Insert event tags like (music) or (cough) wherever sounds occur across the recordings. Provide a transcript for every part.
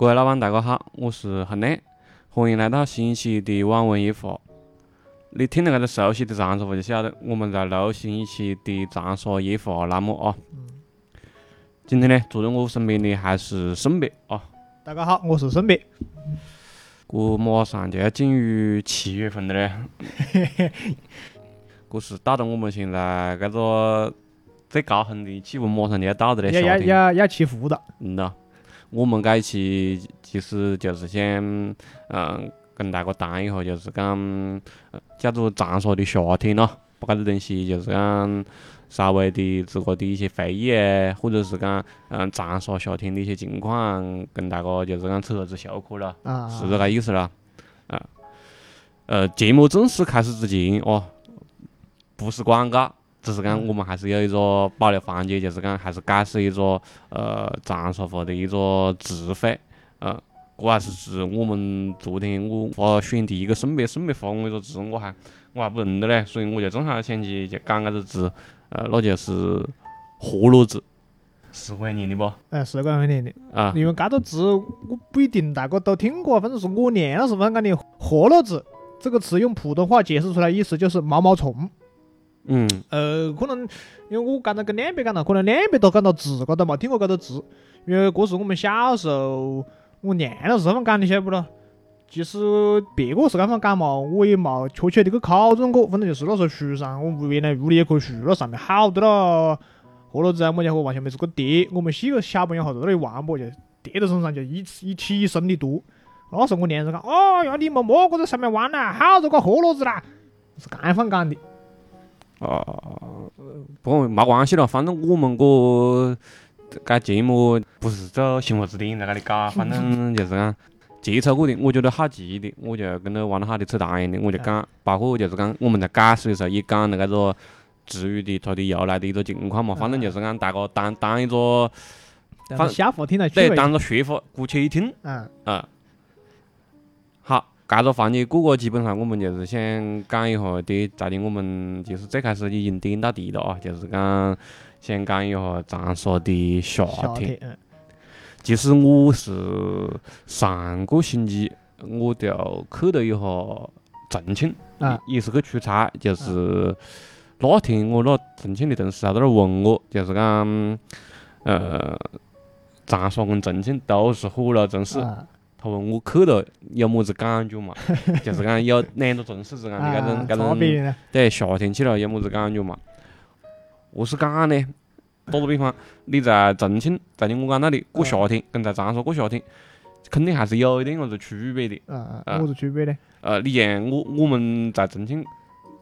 各位老板，大家好，我是亨利，欢迎来到新一期的网文一话。你听到这个熟悉的长沙话，就晓得我们在录新一期的长沙夜话栏目啊。今天呢，坐在我身边的还是圣别啊。大家好，我是圣别。这马上就要进入七月份了嘞，这是到了我们现在这个最高峰的气温，马上就要到的嘞，要要要要起伏了。嗯呐，我们这一期其实就是想嗯跟大家谈一下，就是讲叫做长沙的夏天咯，把搿个东西就是讲稍微的自个的一些回忆啊，或者是讲嗯长沙夏天的一些情况，跟大家就是讲扯子笑嗑咯，啊，是这个意思啦。啊，呃，节目正式开始之前哦，不是广告，只是讲我们还是有一个保留环节，就是讲还是解释一个呃长沙话的一个词汇，呃，这还是是我们昨天我发选第一个圣别圣别发我一个字，我还我还不认得嘞，所以我就正好想起就讲搿个字，呃，那就是活络字，是这样念的不？哎，是这样念的。啊，因为搿个字我不一定大家都听过，反正是我念了是反正讲的“活络子”这个词用普通话解释出来，意思就是毛毛虫。嗯，呃，可能因为我刚才跟两边讲了，可能两边都讲到字高头没听过搿个字，因为这是我们小时候我念了是这么讲的，晓得不咯？其实别个是这么讲嘛，我也冇确切的去考证过，反正就是那时候书上，我屋原来屋里有棵树那，上面好多了活络子啊，么家伙往下面是个跌，我们几个小朋友哈在那里玩啵，就跌到身上就一一起身的多。那时候我念着讲，哦哟，你们莫个在上面玩啦，好多个活络子啦，是这样讲的。哦，不过没关系了，反正我们节目不是走新华字典在搿里搞，(laughs) 反正就是讲接触过的，我觉得好奇的，我就跟着玩得好的扯淡一样的，我就讲，包括就是讲我们在解释的时候也讲了搿个词语的它的由来的一个情况嘛，反正就是讲大家当当一个但是笑话听来对。当个说法，姑且一听。嗯，搿个环节过过，基本上我们就是想讲一下的，在的我们就是最开始已经点到题了啊，就是讲先讲一下长沙的夏天。其实我是上个星期我就去了一下重庆，啊也也是去出差，就是那天我那重庆的同事还在那儿问我，就是讲呃，长沙跟重庆都是火炉城市。啊他问我去了有么子感觉嘛？(laughs) 就是讲有两个城市之间的搿种啊搿种？对夏天去了有么子感觉嘛？何是讲呢？打个比方，你在重庆，在你我讲那里过夏天，跟在长沙过夏天，肯定还是有一点伢子区别的。啊啊啊，么子区别呢？呃，你像我我们在重庆，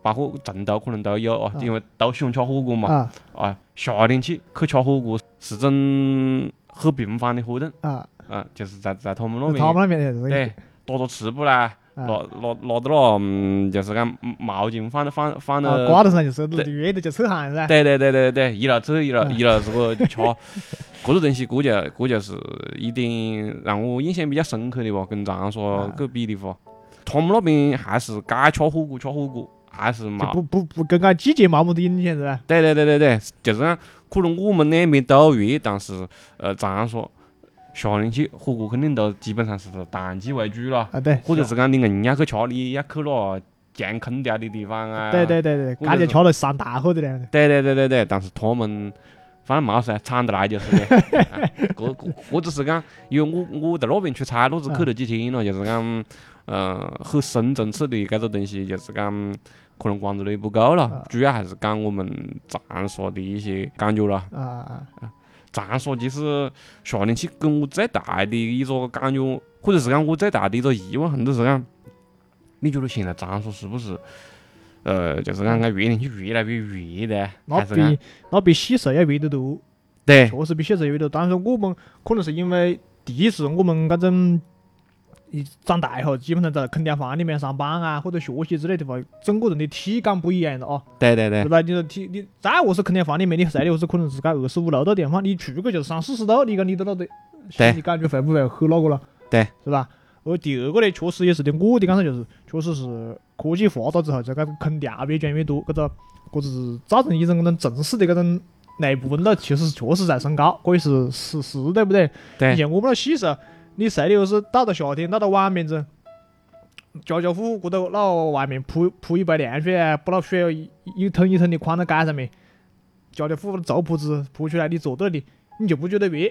包括成都可能都有啊，啊因为都喜欢吃火锅嘛。啊啊，夏天去去吃火锅是种很频繁的活动啊，啊，就是在在他们那边。他们那边对，打打吃不啦，啊。拿拿拿到了，嗯，就是讲毛巾放放放啊，到，挂头上就是热的就出汗噻。对对对对对，一路走一路啊。一路这个吃，(laughs) 这个东西，这就这就是一点让我印象比较深刻的吧，跟长沙啊。去比的话，他们那边还是该吃火锅吃火锅，还是就嘛，不不不跟个季节没么子影响是吧？对对对对对，就是讲可能我们两边都热，但是呃长沙夏天去火锅肯定都基本上是淡季为主了。啊，对，或者是讲你硬要去吃，你要去那强空调的地方啊。对对对对，或者是感觉吃了上大火的嘞。对对对对对，但是他们反正冇噻，惨得来就是的。(laughs) 啊这这我只是讲，因为我我在那边出差，那是去了几天了，就是讲，嗯，很深层次的搿个东西，就是讲可能关注的不够了啊，主要还是讲我们长沙的一些感觉了。啊啊长沙其实夏天去给我最大的一个感觉，或者是讲我最大的一个疑问，很多是讲，你觉得现在长沙是不是，呃，就是讲个越天气越来越热的？那比那比小时候要热得多，对确实比喜寿要热得多。但是我们可能是因为第一是我们搿种一长大以后，基本上在空调房里面上班啊，或者学习之类的话，整个人的体感不一样了哦，对对对对吧？你说体你再何是空调房里面，你晒的何是可能是该二十五六度的地方，你出去就是三四十度，你讲你到那的对心里感觉会不会很那个了？对，是吧？而第二个呢，确实也是的，我的感受就是，确实是科技发达之后，这个空调越装越多，搿个搿是造成一种搿种城市的搿种内部温度，其实确实在升高，这也是事实，对不对？对你像我们那细时候，你睡的又是到了夏天，到了晚面子，家家户户过头那外面铺铺一排凉水啊，把那水一一桶一桶的宽到街上面，家家户户的竹铺子铺出来，你坐到那里，你就不觉得热，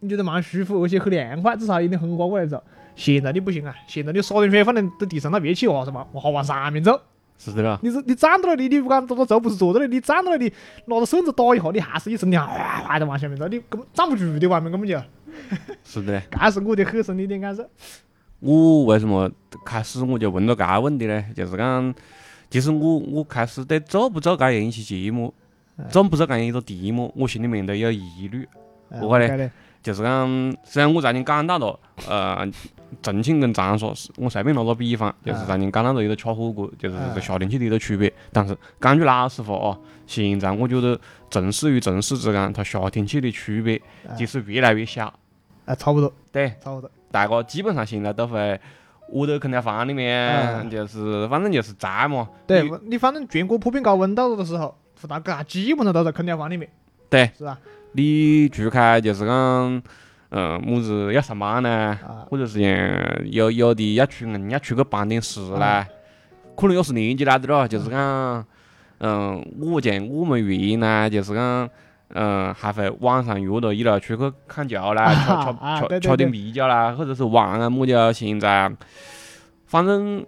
你觉得蛮舒服，而且很凉快，至少有点风刮过来走。现在你不行啊，现在你撒点水放在在地上，那热气哇什么，哇往上面走。是的了，你是你站到那里，你不管坐到竹不是坐到那里，你站到那里，拿着绳子打一下，你还是一身凉，哗哗的往下面走，你根本站不住的，外面根本就。(laughs) 是的嘞。这是我的很深的一点感受。我为什么开始我就问到这个问题呢？就是讲，其实我我开始对做不做这样一期节目，做不做这样一个题目，我心里面都有疑虑。何解呢？就是讲，虽然我才经讲到了，呃，重庆跟长沙是，我随便拿个比方，就是才经讲到了一个吃火锅，就是这个夏天去的一个区别。但是讲句老实话啊，现在我觉得城市与城市之间，它夏天去的区别其实越来越小。啊，差不多。对，差不多。大家基本上现在都会屋头空调房里面，就是反正就是宅嘛。对，你反正全国普遍高温到了的时候，大家基本上都在空调房里面。对，是吧？你除开就是讲，嗯，么子要上班呢，或者是有有的要出硬要出去办点事呢，可能也是年纪大点了，就是讲，嗯，我见我们院呢，就是讲，嗯，还会晚上约到一路出去看球啦，吃吃吃点啤酒啦，或者是玩啊么的。现在反正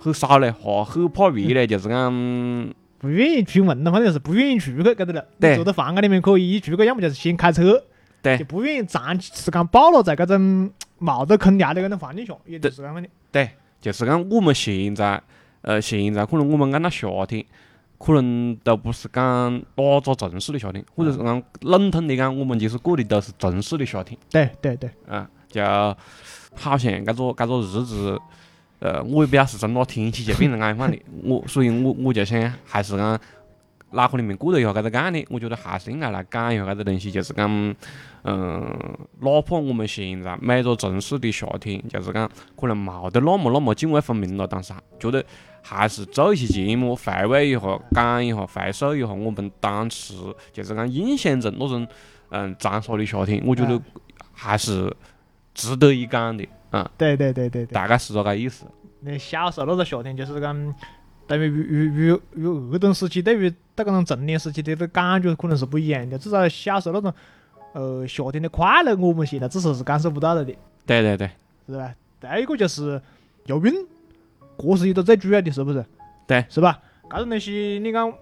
很少嘞，哈，很怕热嘞，就是讲。不愿意出门了，反正就是不愿意出去，搿得了。对。坐到房间里面可以，一出去要么就是先开车。对。就不愿意长时间暴露在搿种冇得空调的搿种环境下，也就是搿样的。对，就是讲我们现在，呃，现在可能我们按到夏天，可能都不是讲哪个城市的夏天，或者是讲笼统的讲，我们其实过的都是城市的夏天。对对对。嗯，就好像搿个搿个日子。呃，我也不晓得是从哪天起就变成安放的，(laughs) 我所以，我我就想还是讲脑壳里面过了一下搿个概念，我觉得还是应该来讲一下搿个东西，就是讲，嗯，哪怕我们现在每个城市的夏天，就是讲可能冇得那么那么泾渭分明了，但是觉得还是做一些节目，回味一下，讲一下，回首一下我们当时就是讲印象中那种嗯长沙的夏天，我觉得还是值得一讲的。嗯，对对对对对，大概是这个意思。那小时候那个夏天，就是讲，对于与与与儿童时期，对于到搿种成年时期的个感觉可能是不一样的。至少小时候那种，呃，夏天的快乐，我们现在至少是感受不到了的。对对对，是吧？再一个就是游泳，这是一个最主要的，是不是？对，是吧？搿种东西，你讲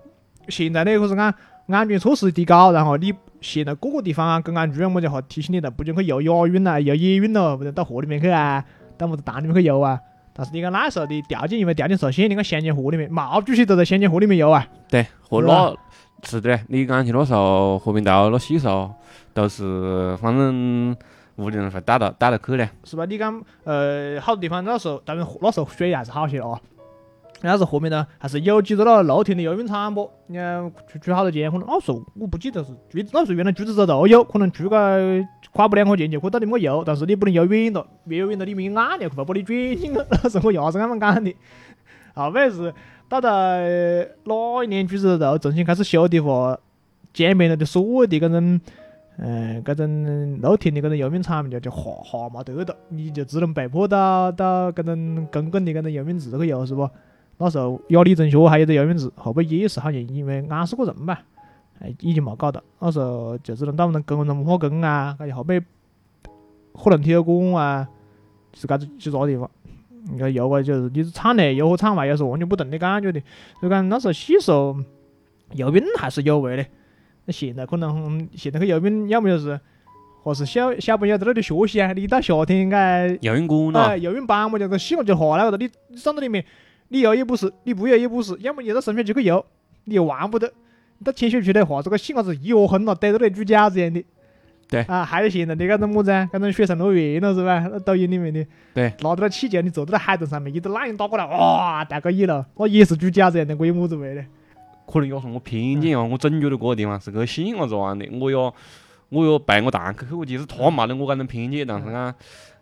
现在呢，可是讲安全措施提高，然后你。现在各个地方啊，公安局啊么家伙提醒你了，不准去游亚运啦，游野运咯，不准到河里面去啊，到么子塘里面去游啊。但是你讲那时候的条件，因为条件受限，你看香江河里面，毛主席都在香江河里面游啊。对，河那是的，你讲起那时候和平道那细时候，都是反正屋里人会带到带到去的。是吧？你讲呃，好多地方那时候，当然那时候水还是好些哦。那是后面呢，还是有几个那露天的游泳场不？你看出出好多钱，可能那时候我不记得是橘，那时候原来橘子洲都有，可能出个花不两块钱就可以到里面游，但是你不能游远了，越游远了里面有暗流，会把你卷进去。那 (laughs) 是我伢子那么讲的。后面是到到哪一年橘子洲重新开始修的话，江边头的所有的搿种，嗯，搿种露天的搿种游泳场就就哈哈没得了，你就只能被迫到到搿种公共的搿种游泳池去游，是不？那时候雅丽中学还有个游泳池，后背也是好像因为安是个人吧，哎，已经冇搞哒。那时候就只能到我们工人文化宫啊，搿些后背鹤龙体育馆啊，是搿几个地方。你看游啊，就是你是场内游和场外游是完全不同的感觉的。所以讲那时候细时候游泳还是有味的。那现在可能现在去游泳，要么就是或是小小朋友在那里学习啊。你到夏天该游泳馆了，游泳班么就是洗完就下来了，你你上到里面。你游也不是，你不游也不是，要么你到身边就去游，你又玩不得。到浅水区的话，这个细伢子一窝蜂了，逮到那猪饺子一样的。对。啊，还有现在的搿种么子啊，搿种水上乐园了是吧？那抖音里面的。对。拿到了气球，你坐到那海豚上面，一个浪影打过来，哇，大个一了，那也是猪饺子一样的，我有么子味的？可能也是我偏见哦，我总觉得搿个地方是个细伢子玩的，我哟，我哟陪我堂客去过，其实他没得我搿种偏见，但是讲。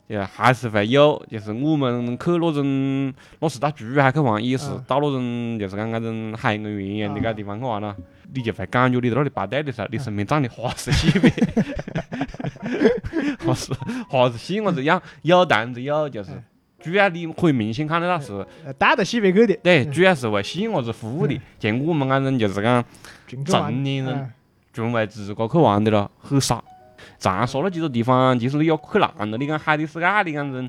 就还是会有，就是我们去那种，那是到珠海去玩，也是到那种，就是讲那种海洋园一样的个地方去玩了，你就会感觉你在那里排队的时候，你身边站的哈是几百，(laughs) 哈是啥子喜我子养有担子有，就是哎主要你可以明显看得到是，呃打得起别个的，对，主要是为喜我子服务的。像我们那种就是讲进去玩正年人哎专为自个去玩的咯，很少。长沙那几个地方，其实你要去烂了，你讲海底世界，你讲人，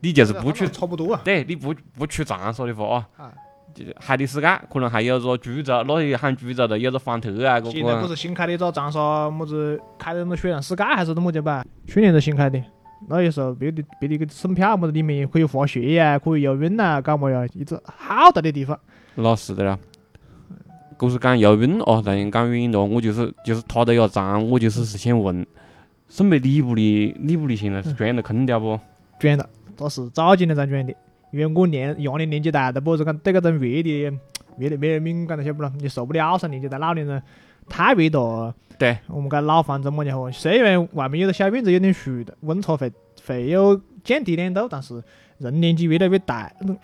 你就是不去，差不多啊。对，你不不去长沙的话啊海底世界可能还有个株洲，那里喊株洲的，有个方特啊，个现在不是新开的一个长沙么子开的那么雪山世界还是怎么的吧？去年子新开的，那有时候别的别的一个省票么子里面可以滑雪呀，可以游泳呐，搞么呀，一直好大的地方。那是的了。故是讲游泳哦，但讲远了，我就是就是他都要站，我就是是想问，省北礼物的礼物的现在是捐了空调不？卷了，这是早几年才卷的，因为我年一样的年纪大，但不是讲对搿种热的热的热的敏感了，晓不咯？你受不了噻，年纪大老年人太热了。对，我们搿老房子么家伙，虽然外面有个小院子有点熟的，温差会会有降低两度，但是人年纪越来越大，嗯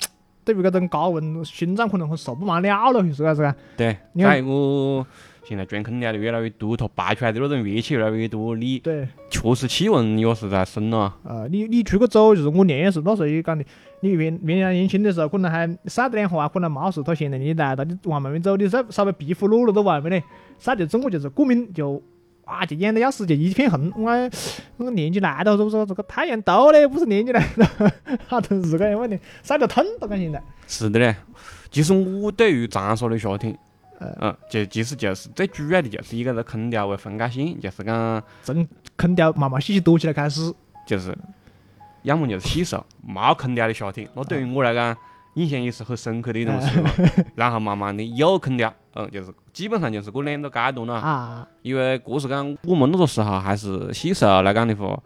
对于搿种高温，心脏可能会受不完了了，是啷子啊？对，你看再一个现在捐空调的越来越多，它排出来的那种热气越来越多，你对，确实气温也是在升了。呃，你你出去走，就是我年也是那时候也讲的，你原原来年轻的时候可能还晒得两下，可能没事，他现在年纪大了，你往外面走，你稍稍微皮肤裸露到外面嘞，晒得中午就是过敏，就哇就痒得要死，就一片红。我我年纪来了，是不是？这个太阳毒嘞，不是年纪来了，(laughs) 好多是个问题，晒得痛都讲现在。是的嘞，其实我对于长沙的夏天，呃嗯，就其实就是最主要的就是一个这空调为分界线，就是讲从空调慢慢细细多起来开始，就是要么就是细数没空调的夏天，那对于我来讲印象也是很深刻的一种。(laughs) 然后慢慢的有空调，嗯，就是基本上就是这两个阶段了。啊，因为这是讲我们那个时候还是细数来讲的话，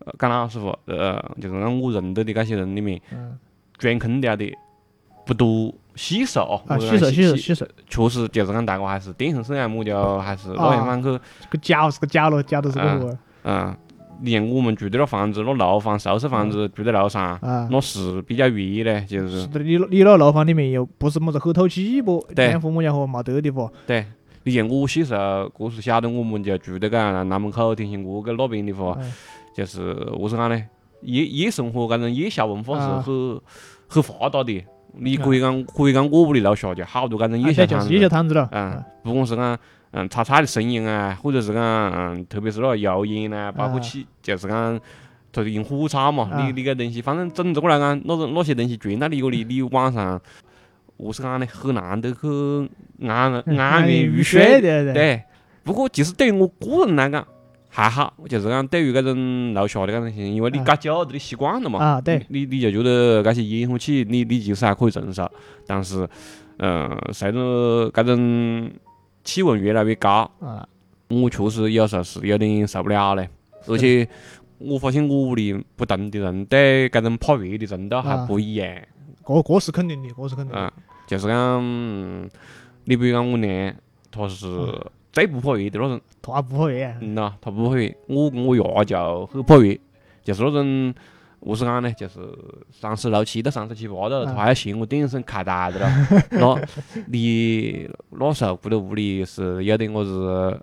呃，讲老实话，呃，就是讲我认得的这些人里面，嗯钻空调的不多享受哦。啊，我讲洗手洗手洗手，确实就是讲大家还是电视上么叫还是老地方去，这个脚是个角落，脚都是个活嗯，你像我们住的那房子，那楼房宿舍房子住在楼上，啊。那是比较热的，就是是的，你你那楼房里面又不是么子很透气不？对天父母家伙没得的不？对。你像我小时候，这是晓得我们就住在个南门口天兴阁搿那边的话，嗯就是何是讲呢？夜夜生活搿种夜宵文化是啊很很发达的。你可以讲，可以讲我屋里楼下就好多搿种夜宵摊子，摊子了。嗯，不管是讲嗯炒菜的生意啊，或者是讲嗯，特别是那个油烟呐，包括啊起就是讲。就是用火炒嘛，啊你你搿东西，反正整这个来讲，那种那些东西 truyền 到你屋里，你晚上，何是讲呢？很难得去安安然入睡。对，不过其实对于我个人来讲还好，就是讲对于搿种楼下的搿种情，因为你啊搞久了你习惯了嘛，啊，对，你你就觉得搿些烟火气，你你其实还可以承受。但是，嗯，随着搿种气温越来越高，啊，我确实有时候是有点受不了嘞。而且我发现我屋里不同的人对搿种怕热的程度还啊不一样。这这是肯定的，这是肯定的。嗯，就是讲，嗯你比如讲我娘，她是最不怕热的那种。他不怕热，嗯呐，他不怕热。我跟我爷就很怕热，就是那种，何是讲呢？就是三十六七到三十七八度，他还要嫌我电视开大的了。(laughs) 那你那时候住在屋里是有点么子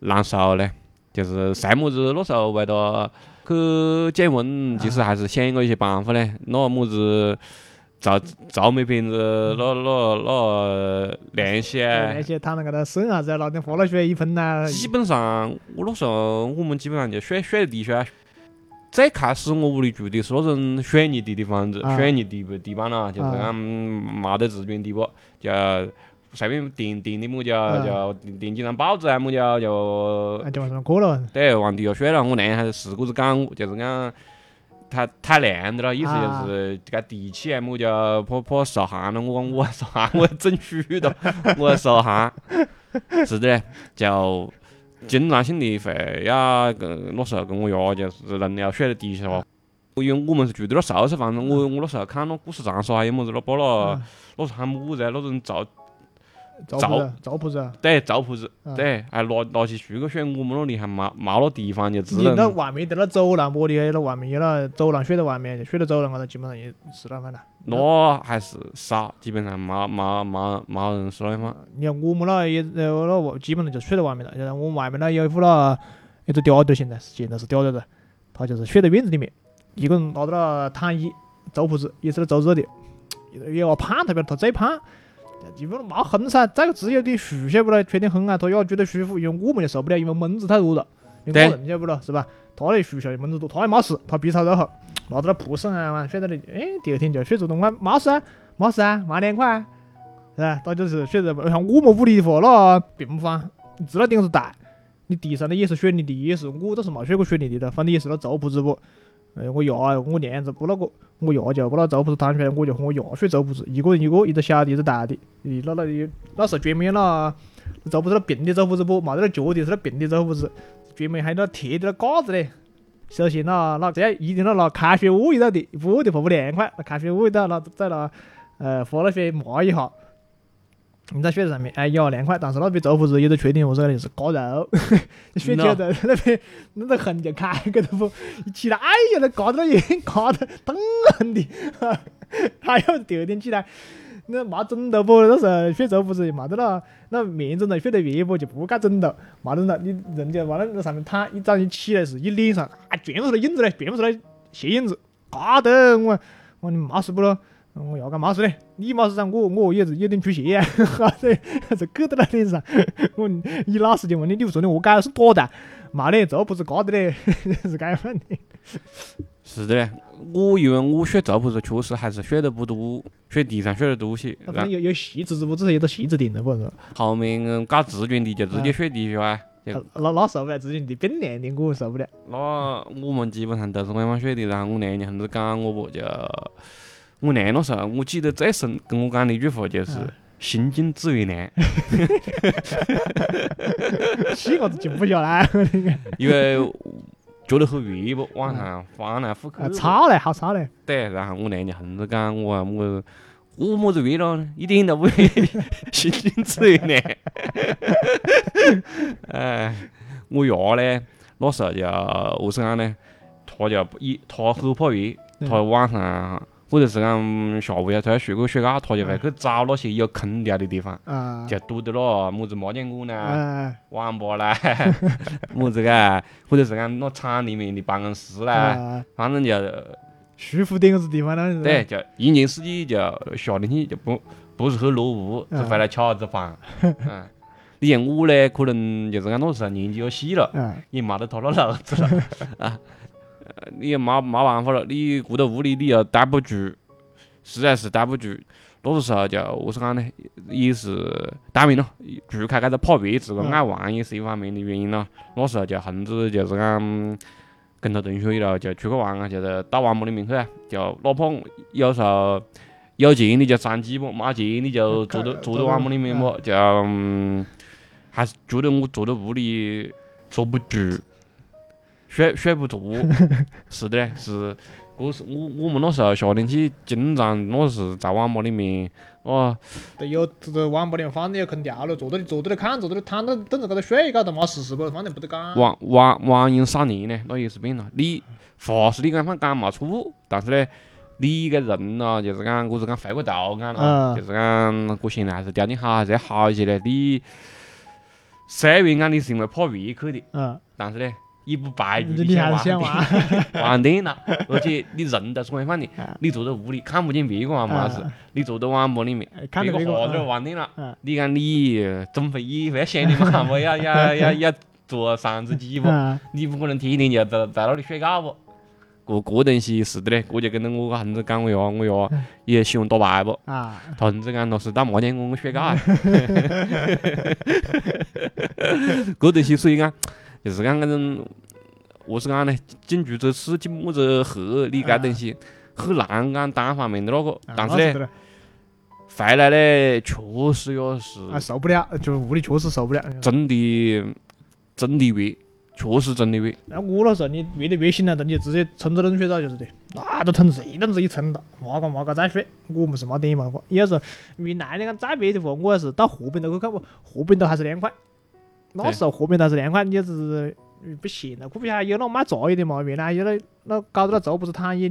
难受嘞，就是晒么子那时候为了去降温，其实还是想过一些办法嘞。那么子照照没瓶子那那那凉气啊那。些躺到搿头省啥子，拿点花了水一喷呐。基本上我那时候我们基本上就水水地水。最开始我屋里住的是那种水泥地的房子，啊水泥地地板啦，就是啊讲没得自砖地啵，就随便垫垫的么就啊就垫垫几张报纸啊么就就啊，就往上面裹了。对往地下睡了。我娘还是是这子讲我，就是讲太太凉的了，意思啊就是这个地气啊么就怕怕受寒了。我讲我要受寒，我要整虚的，(laughs) 我要受寒。是的嘞，就经常性的会要跟那时候跟我爷就是人要睡在地下哇。因为我们是住的那宿舍房子，我我那时候看那故事长沙还有么子那把那啊那是喊么子啊？那种灶灶铺子，灶铺子啊。对灶铺子啊，对，还拿拿起树去睡。我们那里还没没那地方，就只你那外面在那走廊我的，那外面有那走廊睡在外面，就睡在走廊高头，基本上也是那样的。那还是少，基本上没没没没人是那方。你看我们那也呃那我基本上就睡在外面了，然后我们外面那有一户那一只嗲的，现在是现在是嗲的了，他就是睡在院子里面，一个人拿到那躺椅，走步子也是在走热的，也要胖特别他最胖，基本上没横噻，再个自由的树晓不咯，吹点风啊，他也觉得舒服，因为我们就受不了，因为蚊子太多了，因为对我人晓不咯，是吧？他那树下蚊子多，他也没事，他鼻朝都好，拿到那蒲扇啊嘛，睡在那里，哎，第二天就睡着了，我没事啊，没事啊，慢点快啊，是吧？他就是睡在，像我们屋里的话，那并不方，你知道顶子大。你地上的也是水泥地，也是我倒是没睡过水泥地的，反正也是那竹铺子不。哎，我爷我娘子不那个，我爷就把那走铺子摊出来，我就和我爷睡走铺子，一个人一个，一个小的，一个大的。咦，那那里那时候专门那走铺子那平的走铺子不，没得那脚的，是那平的走铺子，专门还有那铁的那架子嘞。首先那那这样一定要拿开水捂一道的，不捂的话不凉快，那开水捂一道，那再拿呃喝了水抹一下。你在睡在上面，哎呀凉快，但是那边走铺子有个缺点，我说 (laughs) 的是嘎肉，你睡觉在那边那个痕就开个都不，一起来，哎呀那嘎到 (laughs) 那眼嘎得疼很的，还有第二天起来，那没枕头不，那时候睡走铺子没得了，那棉枕头睡得越不就不盖枕头，没枕头，你人家往那那上面躺，一早上起来是，一脸上啊全部是那印子嘞，全部是那血印子，嘎得我我你没事不咯？我要干嘛事嘞？你没事噻，我我也是有点出血啊，(laughs) 哈子这搁到那脸上。(laughs) 我你老实就问你，你不说的我改是多大？没嘞，这不是嘎的嘞，(laughs) 是该问的。是的嘞，我以为我睡走铺子确实还是睡得不多，睡地上睡得多些。然反正有有细致不？只是有个细致点的不是？后面嗯搞自权的就直接睡地下啊。那那受不了，自己的冰凉的我受不了。那我们基本上都是晚上睡的，然后我娘就横子讲我不就，我娘那时候我记得最深跟我讲的一句话就是嗯“心静自然凉洗个子静不下来，我的个”，因为觉得很热不，晚上翻来覆去。吵嘞，好吵嘞。对，然后我娘就横着讲我啊，我我么子热了，一点都不热，心静自然凉。(laughs) 哎，我爷呢，那时候就何是讲呢？他就一他很怕热，他晚上或者是讲下午要出来睡个睡觉，他就会去找那些有空调的地方，啊。就堵到咯么子麻将馆啦、啊网吧啦，(laughs) 么子个，或者是讲那厂里面的办公室啦，啊，反正就舒服点个子地方那是。对，就一年四季就夏天去就不不是很落屋，只回来吃下子饭。嗯，(laughs) 你像我嘞，可能就是讲那时候年纪也细了，啊，也没得他那路子了啊。(laughs) 呃你也没没办法了，你过到屋里你又待不住，实在是待不住。那个时候就何是讲呢，也是当然咯，除开搿个怕热，自个爱玩也是一方面的原因咯。那时候就横子就是讲跟他同学一路就出去玩啊，就是到网吧里面去啊，就哪怕有时候有钱你就上鸡不，没钱你就坐到坐到网吧里面不，就嗯还是觉得我坐到屋里坐不住，睡睡不着。是的嘞，是，我是我我们那时候夏天去，经常那是在网吧里面，哦，对，有这个网吧里面反正有空调了，坐到里坐到里看，坐到里躺到等着高头睡，搞都没事事不，反正不得讲。网网网瘾少年呢，那也是变了。你话是你讲反讲没错，但是呢，你个人咯，就是讲我是讲回过头讲了，嗯就是讲我现在还是条件好，还是要好一些的。你虽然讲你是因为怕热去的，嗯，但是呢，也不排除你还是想玩玩。玩电脑，而且你人都是广泛的啊，你坐在屋里看不见别个玩嘛事啊，你坐在网吧里面，别个在那儿嗯玩电脑嗯，你讲你总会也会想的嘛，我要要要要做三只鸡不？啊，你不可能天天就在在那里睡觉不？这这东西是的嘞，(laughs) 我就跟着我个横子讲我爷，我爷也喜欢打牌不？啊，他横子讲那是打麻将馆睡觉啊。这东西所以讲，就是讲搿种，何是讲呢？近朱者赤，近墨者黑，你搿东西很难讲单方面的那个，啊但是嘞回来呢，确实也是啊，受不了，就是屋里确实受不了。真的真的热，确实真的热。那我那时候你热得越醒了，你就直接冲着冷水澡就是的，那都疼死，一轮子一冲到，没个没个再睡。我们是没得嘛法，有时候云南你看再热的话，我还是到河边头去看不，河边头还是凉快。那时候河边头还是凉快，你就是不行了，可不晓得有那卖茶叶的嘛？原来有那那搞到那粥不是躺一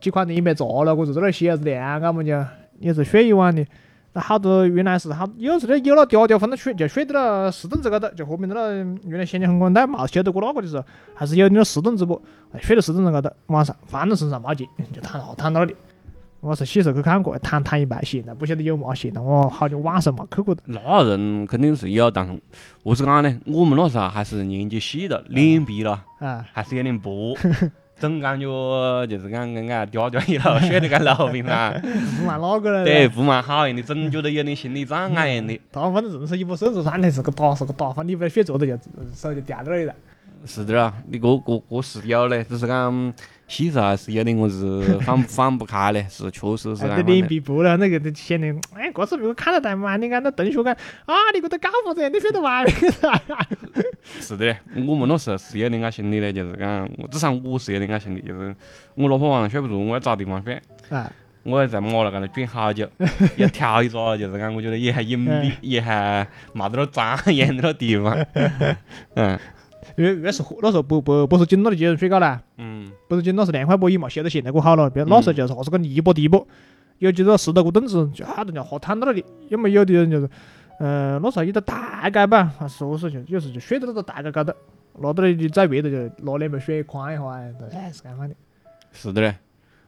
几块钱也没砸了，我就在那儿洗下子凉，我们就也是睡一晚的。那好多原来是好，有时候有那嗲嗲，反正睡，就睡到那石凳子高头，就河边头那原来咸阳很广，但冇晓得过那个的时候，还是有点四墩子不，哎水到四墩子高头，晚上放到身上没劲，就躺那躺到那里。我是小时候去看过，躺躺一半，现在不晓得有冇现在我好久晚上没去过的。那人肯定是有，但是何是讲呢？我们那时候还是年纪细的，脸皮了，啊，还是有点薄，总感觉就是讲跟俺嗲嗲一了，(laughs) 血得干老兵噻。不蛮哪个了？对，不蛮好样的，总觉得有点心理障碍样的。他反正硬是一把手指上来是个打是个打，反正你把血做的就手就掉到那里了。是的啊，你个个个是有嘞，只是讲细时候还是有点我是 (laughs) 放放不开的，是确实是哎，那这脸皮薄了，那个就显得，哎，个是被我看得太慢，你看那同学讲啊，你给他搞啥子？你晓得嘛？(laughs) 是的，我们那时候是有点个心理的，就是讲，至少我是有点个心理，就是我哪怕晚上睡不着，我要找地方睡，啊，我 (laughs) 要在马路高头转好久，要挑一个就是讲，我觉得也还隐蔽，也还没得那张眼的那地方。嗯因为越是那时候不不不是紧到的接人睡觉啦，嗯，不是紧了是两块波椅嘛，现在现在过好了，别那时候就是啥是个泥巴地不，有几个石头个凳子，就好多人哈躺到那里，要么有的人就是，呃，那时候一个大街吧，还是说是就有时就睡到那个大街高头，拿到那里在外头就拿两杯水宽一下，哎，是干嘛的？是的嘞。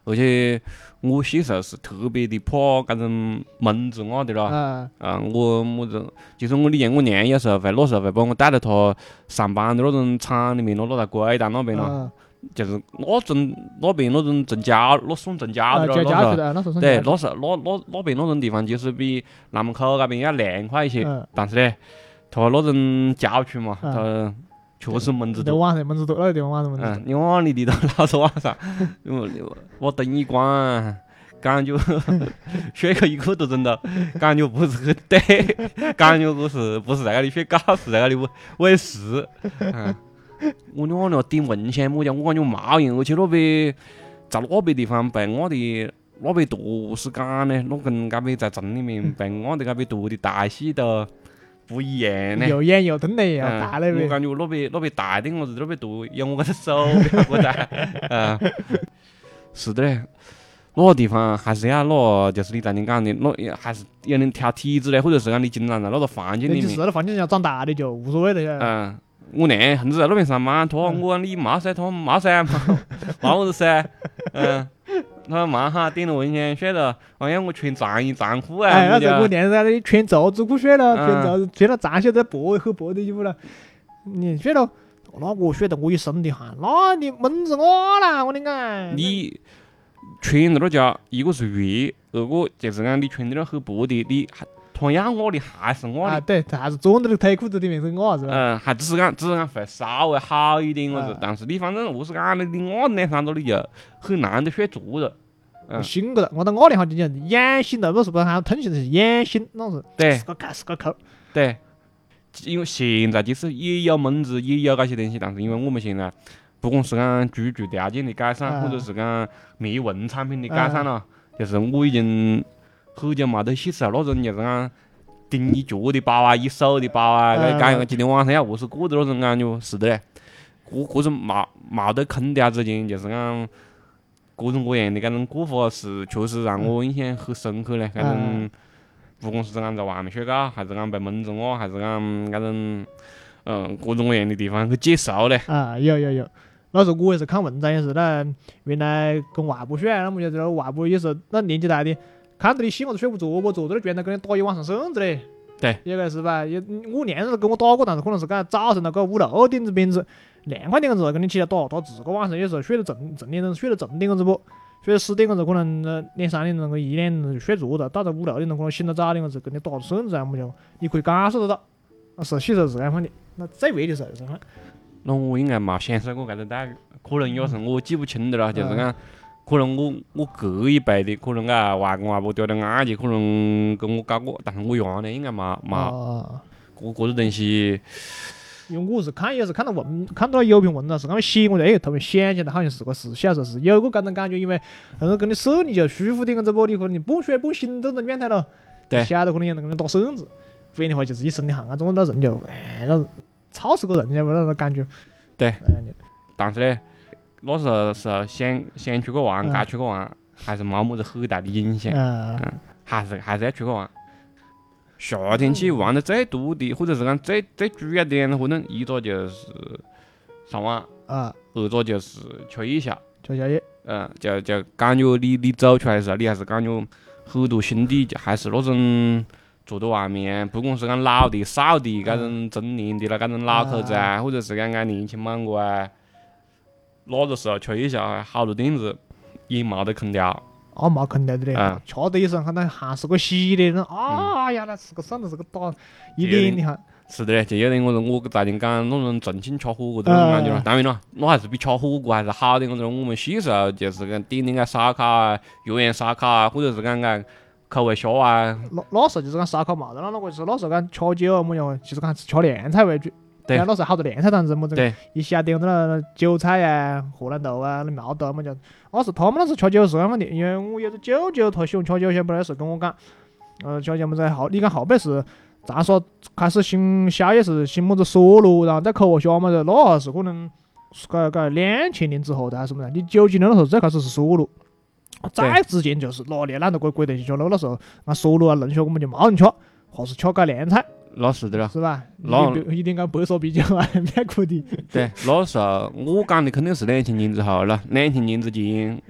而且我小时候是特别的怕搿种蚊子啊的啦。啊，啊，我么子就是我理解，我娘有时候会那时候会把我带到她上班的那种厂里面咯，那在贵丹那边咯，啊，就是那种那边那种种家，那算种家啊，的咯，那时候。对，那时候那那那边那种地方就是比南门口那边要凉快一些，嗯但是呢，它那种郊区嘛，嗯它确实蚊子在多。晚上蚊子多，那个地方晚上蚊子嗯多，，你往里地头老是晚上，(laughs) 我我灯一关，感觉血口一口都整到，感觉不是很对，感觉我是不是在那里血搞，是在那里喂喂食。嗯，我两那点蚊香么讲，我感觉冒烟，而且那边在那边地方被我的那边多是讲呢，那跟那边在镇里面被我的那边多的代谢都不一样呢。又眼又瞪的，又嗯大那边，我感觉那边那边大点，我是那边多，有我个手不要过在，嗯，(laughs) 是的嘞。那个地方还是要那个，就是你刚才讲的，那还是有点挑体质的，或者是讲你经常在那个环境里面。是，那环境要长大的就无所谓得嗯，我娘横子在那边上班，他我讲你骂噻，他说骂噻，骂骂我子噻，嗯，他说骂哈，点了蚊香睡了，哎呀我全胀一胀裤啊，哎，那时候我娘在那里全罩子裤睡了，嗯全罩穿了长袖在薄很薄的衣服了，你睡了。那我睡得我一身的汗，那你闷死我了，我的个！你穿在那家，一个是热，二个就是讲你穿的那很薄的，你还同样我的还是我啊，的，对，还是装到那个腿裤子里面是我是吧？嗯，还只是讲只是讲会稍微好一点，我是嗯，但是你反正何是讲的，你我脸上头你就很难的睡着了，嗯醒过来，我到我那哈就讲眼醒了，不是不是喊痛醒的是眼醒，那是对。是个看是个抠。对，因为现在就是也有蚊子，也有那些东西，但是因为我们现在不管是讲居住条件的改善，嗯或者是讲灭蚊产品的改善了，就是我已经很久没得细吃了那种就是讲顶一脚的包啊，一手的包啊，嗯搿感觉今天晚上要何是过的那种感觉，是的嘞，各各种冇冇得空调之间，就是讲。各种各样的搿种过法是确实让我印象很深刻嘞，搿种嗯不管是讲在外面睡觉，还是讲被蚊子咬，还是讲搿种嗯各种各样的地方去接受嘞。啊，有有有，那时候我也是看文章，也是那原来跟外婆睡，那么就在那外婆也是那年纪大的，看到你醒我都睡不着，我坐在那儿居然跟你打一晚上绳子嘞。对，有个是吧？有我娘子跟我打过，但是可能是搿早晨那个五六点子边子，凉快点个子跟你起来打，打自个晚上有时候睡得正正点钟，睡得正点个子不？睡得十点个子，可能呃两三点钟、个一点钟就睡着了，到了五六点钟可能醒得早点个子，跟你打绳子啊，么就你可以感受得到，那是小时候是安放的。那最为的时候是安那我应该没享受过这种待遇，可能也是我记不清的了，就是讲可能我我隔一辈的，可能啊外公外婆掉的眼睛，可能跟我搞过，但是我原来应该没没啊。搿搿种东西，因为我是看也是看到文，看到有篇文章是他们写，我就哎，突然想起来好像是个事小时候是有过搿种感觉，因为那种跟你手你就舒服点个子不，你可能你半睡半醒都能面头了，对晓得可能有人跟你打扇子，不然的话就是一身的汗啊，总那人就哎，那操死个人，晓得不那种感觉。对但是呢，那时候是想想出去玩，嗯该出去玩，还是没么子很大的影响。嗯，还是还是要出去玩。夏天去玩的最多的，或者是讲最最主要的活动，一个就是上网，啊，二个就是吃夜宵。吃宵夜，嗯，就就感觉你你走出来的时候，你还是感觉很多兄弟就还是那种坐在外面，不管是讲老的少的，搿种中年的了，搿种老口子啊，或者是讲讲年轻莽个啊，那个时候吃一下，好多店子也没得空调，啊，没空调的嘞啊，吃得一声，看到还是个稀的，那啊呀，那是个省得是个打一脸的哈，是的嘞，就有点我说我昨天讲那种重庆吃火锅的那种感觉了。当然了，那还是比吃火锅还是好的。我说我们细时候就是讲点点个烧烤啊、油盐烧烤啊，或者是讲讲口味虾啊，那那时候就是讲烧烤嘛，然后那个就是那时候讲吃酒么样，就是讲吃凉菜为主。对那时候好多凉菜档子么子，对一下点那韭菜啊、荷兰豆啊、那毛豆啊么叫。那是他们那时吃酒是啷个的？因为我有个舅舅他喜欢吃韭菜不得是跟我讲，呃，吃酒么子后，你看后背是。咋说？开始兴宵夜是兴么子锁炉，然后再扣虾么子，那还是可能是个个两千年之后的还是什么的？你九几年那时候最开始是锁炉，再之前就是哪年懒得过过得去吃了。那时候那锁炉啊弄些我们就没人吃，或是吃个凉菜，那是的了。是吧？那一一点讲白说啤酒啊，蛮苦的。对，那时候我讲的肯定是两千年之后了，两千年之前。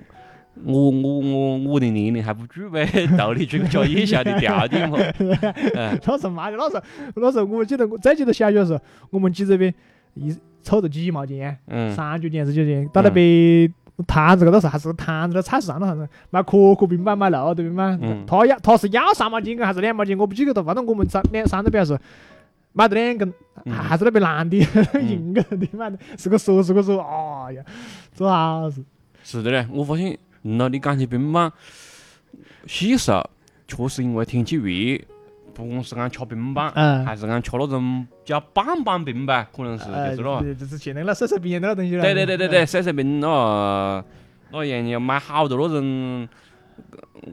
我我我我的年龄还不具备到你这个吃夜宵的条件 (laughs) 嘛。嗯，那时候妈的，那时候那时候我记得我最记得小学的时候，我们几这边一凑着几毛钱，嗯，三角钱四角钱，到那边摊子个那时候还是个摊子的菜市场那啥子卖可可冰棒、卖肉豆冰板嗯，他要他是要三毛钱还是两毛钱，我不记得了。反正我们三两三这边是买的两根，嗯还是那边男的 (laughs) 硬个的买的，是个说是个说，哎呀，做啥子？是的嘞，我发现，嗯咯，你讲起冰棒，细时候确实因为天气热，不管是讲吃冰棒，嗯还是讲吃那种叫棒棒冰吧，可能是呃，就是咯。对就是现在那色色冰那个东西了。对对对对对，色色冰那那样要买好多那种，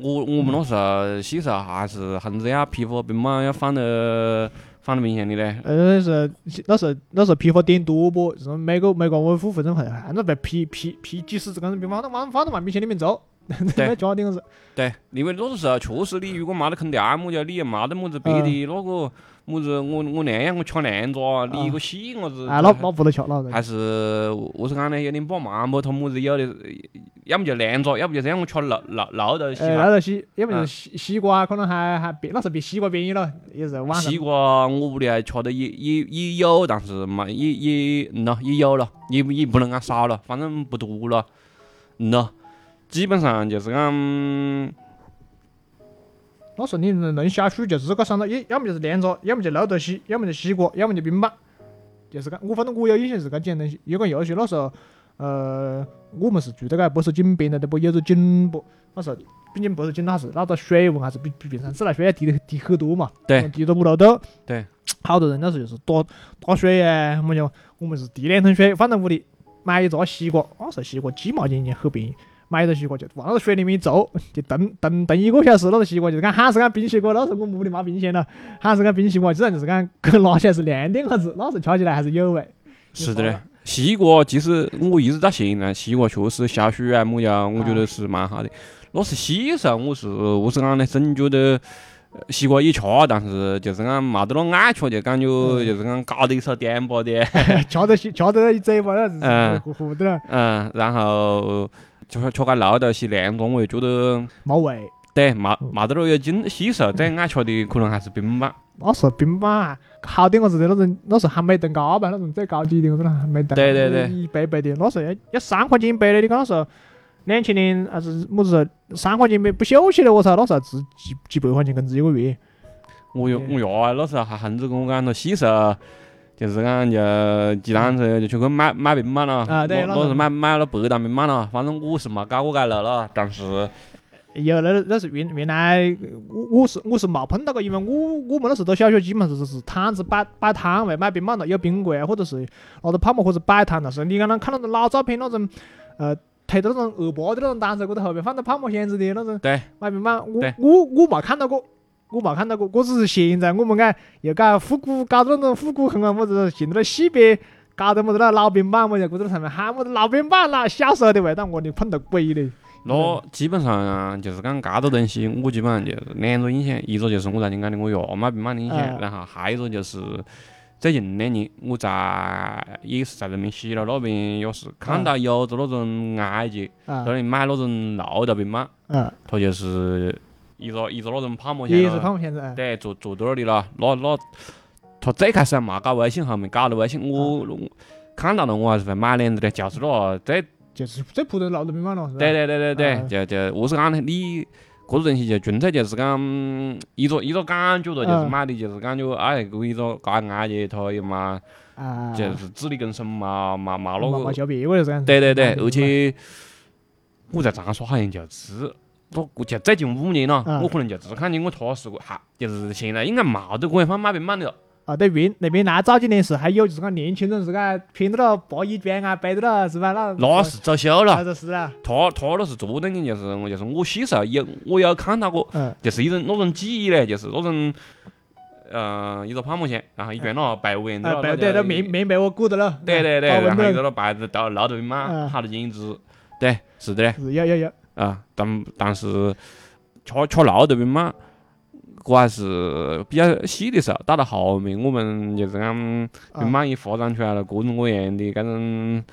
我我们那时候细时候还是横着要批发冰棒要放得放得冰箱的嘞。呃，是那时候那时候批发点多不？是每个每个我付费正还按照被批批批几十只根冰棒，那往放到往冰箱里面走，没家庭是。对，因为那个时候确实你如果没得空调么子，你又没得么子别的那个么子，我我那样我吃凉着，你一个细伢子，啊，那那不得吃了。还是何是讲呢，有点把忙么，他么子有的，要么就凉着，要不就让我吃肉肉肉豆稀呃，那哈。个西，要不就是西西瓜，可能还还便，那时候比西瓜便宜了，也是晚上西。瓜我屋里还吃的也也也有，但是嘛也也嗯咯也有了，也也不能讲少了，反正不多了，嗯咯，基本上就是讲那时候你弄弄小区就是这个三个，要要么就是凉着，要么就肉豆稀，要么就西瓜，要么就冰棒，就是讲我反正我有印象是搿几样东西。有个游戏那时候，呃，我们是住在个不是井边的，不有个井不？那时候毕竟不是井，那是那个水温还是比比平常自来水要低的低很多嘛。对低到五六度。对。好多人那时候就是打打水啊，么就我们是提两桶水放在屋里，买一个西瓜，那时候西瓜几毛钱一斤，很便宜。买一个西瓜就往那个水里面一坐，(laughs) 就炖炖炖一个小时，那个西瓜就是讲喊是讲冰西瓜，那时候我们屋里没冰箱了，喊是讲冰西瓜，自然就是讲拿起来是凉点哈子，那时候吃起来还是有味。是的嘞。西瓜其实我一直到现在，西瓜确实消暑啊么呀，我觉得是蛮好的。那是细时候我是我是讲呢，总觉得呃西瓜也吃，但是就是讲没得那爱吃，就感觉就是讲搞得一手颠簸的。(laughs) 吃得起，吃得一嘴巴，那是嗯糊糊的了，嗯，然后就是吃个肉豆稀凉着，我又觉得没味。对，没没得那有劲。细时候最爱吃的可能还是冰棒。那时候冰棒啊好点个子的那种，那时候还没登高吧，那种最高级的那种还没登。对对对一杯杯的，那时候要要三块钱一杯的，你讲那时候两千年还是么子时候，三块钱一杯不休息的，我操，那时候值几几百块钱工资一个月。我哟，我呀，那时候还横着跟我讲，他细时候就是讲就骑单车就去去买买平板了。啊对那时候那那是买买了白糖冰棒了，反正我是没搞过该路了，但是有那那是原原来我我是我是没碰到过，因为我我们那时候到小学基本上是是摊子摆摆摊位卖冰棒的，有冰柜啊，或者是拿着泡沫或者摆摊，但是你刚刚看那种老照片那种，呃，推到那种二八的那种单车过头后面放着泡沫箱子的那种对卖冰棒，我我我没看到过。我没看到过，我只是现在我们讲又搞复古，搞到那种复古风啊，么子现在的西边搞的么子那老冰棒么子，过在上面喊么子老冰棒啦，小时候的味道我的碰到鬼嘞，那基本上就是讲搿个东西，我基本上就是两个印象，一个就是我在你讲的我爷妈病嘛的影响，嗯然后还有一个就是最近两年我在也是在人民西路那边也是看到有个那种阿姐啊。在那里买那种绿豆冰棒，嗯，他就是一个一个那种泡沫线也是咯，泡沫现在，对，坐坐到那里了，那那他最开始还没搞微信，后面搞了微信，我我看到了我还是会买两只的，就是那最就是最普通的劳动病嘛了，是吧？对对对对对，嗯就就我是讲的，你搿个东西就纯粹就是讲嗯一个一个感觉了，就是嗯买的就是感觉哎，搿一个搿阿姐她又嘛，啊，就是自力更生嘛嘛嘛那个。对对对，嗯而且我在长沙好像就只。我我就最近五年了，嗯我可能就只看见我拖试过，哈，就是现在应该冇得官方买病版的了。啊，对原那边那早几年是还有就是讲年轻人是嘎偏到了八一边啊，背到了是吧？那那是走秀那了，就是啊，他他那是做等于就是我就是我小时候有我有看到过，嗯。就是一种那种记忆嘞，就是那种，呃，一个泡沫线，然后一圈那白围的啊，了，背对，那棉棉被我裹到了。对对对，然后一个那白子到漏斗嘛，嗯。好多影子，对，是的嘞，是有有有，啊，但但是吃吃漏斗病嘛，我还是比较细的时候，到了后面我们就是讲啊病嘛一发展出来了，各种各样的搿种。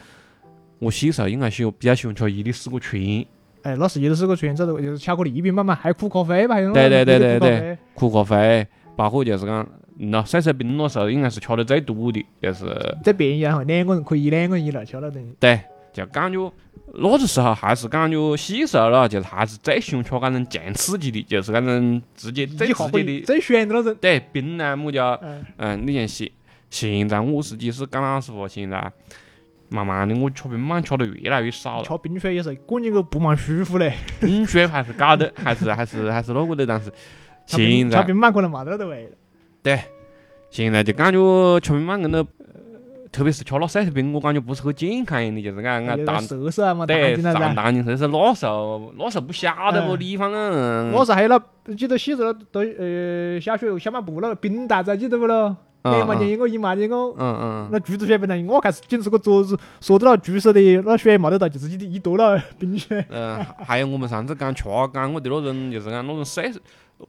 我细时候应该喜欢比较喜欢吃伊的四个圈，哎，那是一直是个传走的，就是巧克力冰棒嘛，还有苦咖啡嘛，还有那对对对种对苦咖啡包括就是讲，那水水冰那时候应该是吃的最多的，就是最便宜哈，两个人可以一两个人一来吃了等于。对，就感觉那个时候还是感觉细时候了，就是还是最喜欢吃搿种强刺激的，就是搿种直接最直接的，最炫的那种。对冰啊么家，嗯，嗯，你像现现在我是即使讲老实话，现在慢慢的我吃冰棒吃的越来越少了，吃冰水也是滚进个不蛮舒服嘞。冰水还是搞的，(laughs) 还是还是还是那个的，但是现在吃冰棒可能没得那个味。现在就感觉吃冰棒跟那，特别是吃那水水冰，我感觉不是很健康一样的，就是俺淡涩涩啊嘛，淡对，进来噻。淡淡的，这是那时候那时候不晓得不，嗯你反正我是还有那记得小时候都呃小学小卖部那个冰袋子记得不咯？两毛钱一个，一毛钱一个。嗯嗯，那橘子水本来我看是仅是个桌子说到那橘色的那水没得到，就是一一坨那冰水。(laughs) 嗯，还有我们上次讲吃讲我的那种，就是讲那种晒，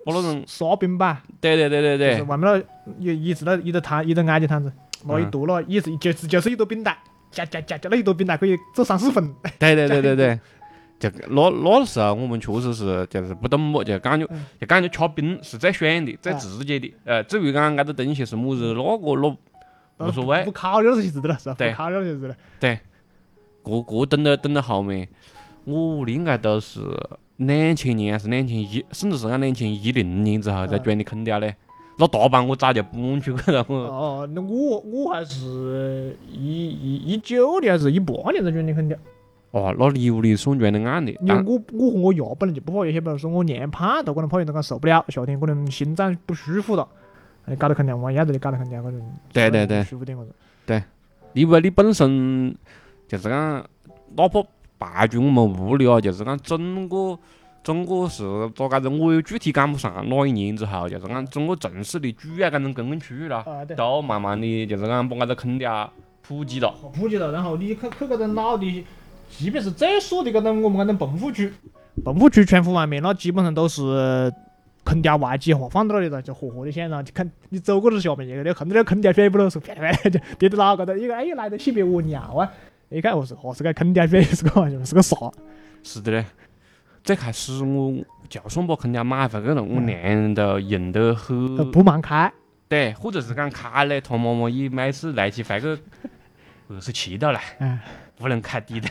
把那种，沙冰吧，对对对对就是对，外面那一一直那一个摊一个矮的摊子，那一嗯沱了也是就是就是一坨冰袋，夹夹夹夹那一坨冰袋可以做三四份。对对对对对，(laughs) 就那那时候我们确实是就是不懂么，就感觉嗯就感觉吃冰是最爽的、最直接的。呃，至于讲搿个东西是么子，那个那无所谓不。考虑那是是的了，是吧？对不烤点儿就是了。过过等到等到后面，我屋里应该都是两千年还是两千一，甚至是讲两千一零年之后才嗯卷的空调嘞。那大半我早就不往去过了，我哦，那我我还是一一一九年还是一八年才卷的空调，哦，那你屋里是卷的暗的，但因为我我和我爷本来就不怕热，些，比如说我娘胖，都可能怕热，都讲受不了，夏天可能心脏不舒服了，哎，搞得空调，往鸭子里搞得空调，可能对对对舒服点个子。因为你本身就是讲，哪怕排除我们屋里啊，就是讲整个整个是咋个子，我也具体赶不上哪一年之后，就是讲中国城市的主要搿种公共区了，啊，对。都慢慢的就是讲把搿个空调普及了。普及了，然后你去去搿种老的，即便是最锁的搿种我们搿种棚户区，棚户区全幅外面那基本上都是空调外机化放到那里了，就活活的响，然后就看你走过去下面去，你看到那空调水不咯，是啪啪就跌到脑壳头，一个哎来得起别屙尿啊！一看我是哦是个空调水，是个是个啥？是的嘞，最开始我就算把空调买回去了，我娘都用得呃很，不忙开，对，或者是讲开嘞，他妈妈也每次来起回去二十七度了。嗯，不能开低的，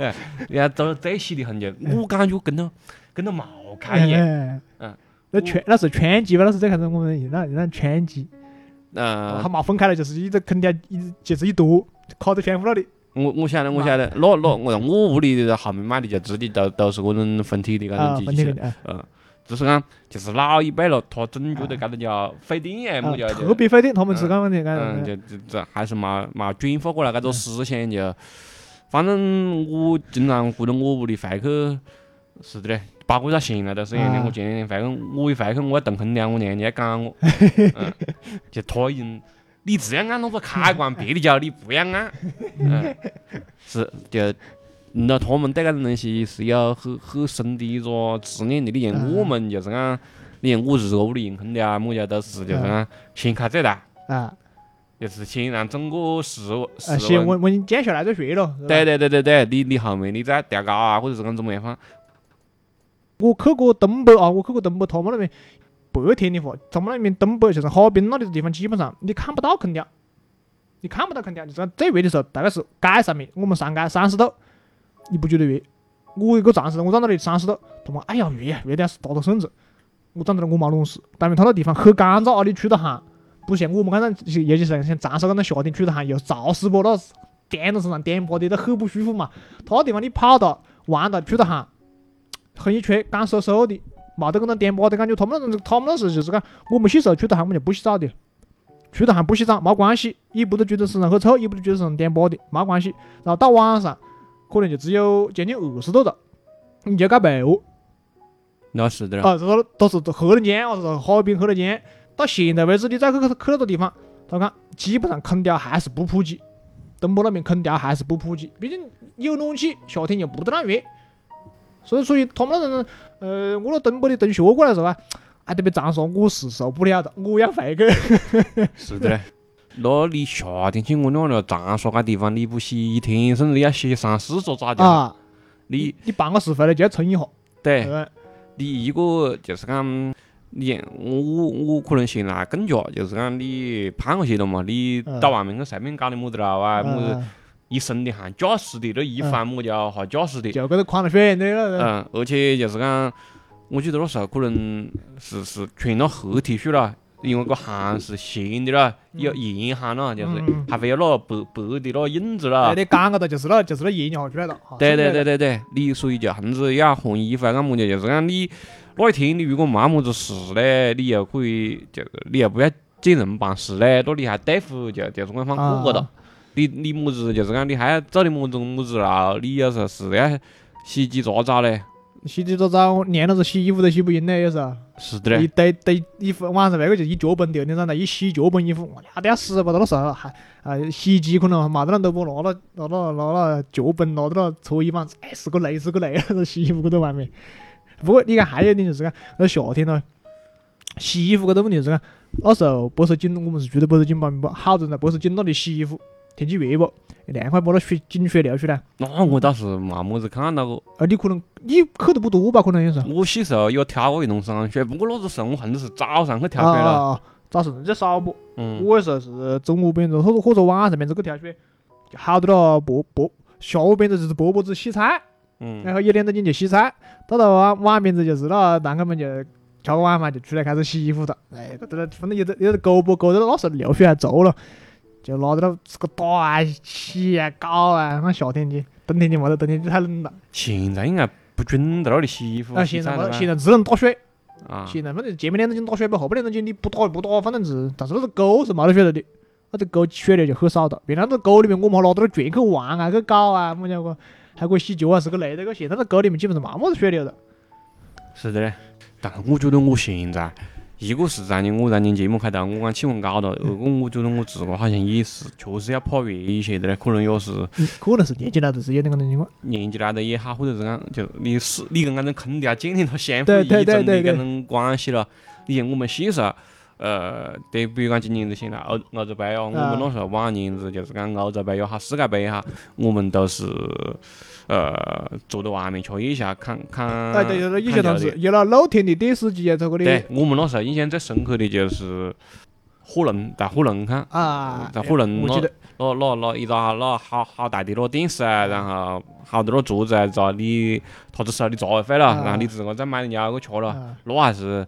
哎 (laughs) 人家都最细的很就，我感觉跟到跟到冒开一样。嗯嗯，那圈那是圈机吧？那是最开始我们用那用那圈机，它嗯，没分开了，就是一个空调一就是一坨卡在窗户那里。我我晓得我晓得，那那我我屋里的后面买的就自己都都是嗰种分体的搿啊，种机器嗯，就是讲就是老一辈了，他总觉得搿种叫费电哎，么叫啊特别费电，他们是嗯讲的，嗯，就就这还是冇冇转化过来搿种思想就，反正我经常觉得我屋里回去是的嘞，包括到现在都是一样的。啊。我前两天回去，我一回去我要动空调，我娘就要讲我，(laughs) 嗯，就他已经，你只要按那个开关，别的叫你不要按，(laughs) 嗯，是就认到他们对搿种东西是有很很深的一个执念的。你像我们就是讲，你像我日后屋里应坑的啊，么家都是就是讲先开这台，啊，就是先让整个室温呃，室温。先稳稳减下来再说咯。对对对对对，你你后面你再调高啊，或者是讲怎么样放？我去过东北啊，我去过东北，他们那边白天的话，他们那边东北就是哈尔滨那里的地方，基本上你看不到空调，你看不到空调，就是最热的时候，大概是街上面，我们上街三十度，你不觉得热？我一个战士，我站那里三十度，他妈哎呀热呀，热的要是打到身子。我站在那我妈弄事，但因为他那地方很干燥啊，你出到汗，不像我们刚才，尤其是像长沙刚才夏天出到汗又潮湿啵，那是颠到身上颠簸的都很不舒服嘛。他那地方你跑哒玩哒出到汗，很一吹干飕飕的，冇得搿种颠簸的感觉。他们那种他们那是就是讲，我们小时候出到汗我们就不洗澡的，出到汗不洗澡没关系，也不得觉得身上很臭，也不得觉得身上颠簸的，没关系。然后到晚上可能就只有将近二十度了，你就盖被窝。那是的了。啊，这个都是黑龙江啊，这是哈尔滨、黑龙江。到现在为止，你再去去去那个地方，他讲基本上空调还是不普及，东北那边空调还是不普及，毕竟有暖气，夏天又不得那热。所以，所以他们那种，呃，我那东北的同学过来说啊，哎，这边长沙我是受不了的，我要回去。(laughs) 是的嘞。那你夏天去我那了，长沙个地方你不洗一天，甚至要洗三四桌咋的？啊，你你办个事回来就要冲一下，对对，你一个就是讲，你我我我可能现在更加就是讲你胖了些了嘛，你嗯到外面去随便搞点么子了啊，么子嗯一身的汗，假湿的，那衣翻么叫哈假湿的。就搿个狂了血的了。嗯，而且就是讲，我记得那时候可能是是穿了黑 T 恤了，因为个汗是咸的啦，有盐汗啦，就是嗯还会有那白白的那印子啦哎，。你干个哒就是那，就是那盐下出来了。对对对对对，你所以就横子也要换衣服啊，干么的，就是讲你那一天你如果没么子事嘞，你又可以就你又不要见人办事嘞，那你还对付就就是我方过个啊哒。你你么子就是讲你还要做点么子么子了，你有时候是要洗几澡澡嘞。洗洗澡澡，连了是洗衣服都洗不赢嘞，有时候是的嘞，堆堆衣服，晚上回去就一脚盆，第二天早上一洗脚盆衣服，哇，那都要死吧！到那时候还啊，洗衣机可能没得那都不拿了拿了拿了脚盆，拿到了搓衣板，哎，是个累是个累，那 (laughs) 洗衣服搁在外面。不过你看还有一点就是讲，那夏天咯，洗衣服搿个问题就是讲，那时候白水井我们是住的白水井旁边不，好多人在白水井那里洗衣服，天气热不，凉快把那水井水流出来，那我倒是没么子看到过。啊，你可能你去的不多吧？可能有时候。我小时候有跳过一龙山雪，不过那个时候我横的是早上去跳啊雪了。早上人家少不？嗯，我有时候是中午边子或者或者晚上边子去跳雪，就好多了伯伯，下午边子就是伯伯子洗菜，嗯然嗯，后一两点钟就洗菜，到了晚晚边子就是了，堂客们就吃个晚饭就出来开始洗衣服了。哎，搿个反正有的有的狗不狗的那时候流水还足了，就拿着那这个打啊、洗啊、搞啊，那夏天的，冬天的没得，冬天就太冷了。现在应该不准在那里洗衣服、啊，现在现在只能打水。啊，现在反正前面两点钟打水不，后面两点钟你不打就不打，反正是，但是那个狗是没得水了的，那只狗血流就很少了。原来那狗里面我们还拿到那圈去玩啊，去搞啊，么家伙还可以洗脚啊，是个累的。个现在那狗里面基本上没么子水流了。是的嘞。但是我觉得我现在，一个是在年我在年节目开头我讲气温高了，二个我觉得我自个好像也是确实要怕热一些的嘞，可能也是嗯可能是年纪大，就是有点搿种情况。年纪大的也好，或者是讲就你是你跟搿种空调建立了相互对依存的搿种关系了。你像我们小时候，呃，对，比如讲今年子现在欧欧洲杯哦，我们啊那时候往年子就是讲欧洲杯也好，世界杯也好，我们都是呃坐在外面吃一下看看哎，对，有了以前看球的。同志，有了露天的电视机啊，这个对我们那时候印象最深刻的就是火龙，在火龙看，啊，在火龙那那那那一个那好好大的那电视啊，然后好多那桌子啊，遭你他只收你杂费了，啊然后你自个再买点鸟去吃了，啊那还是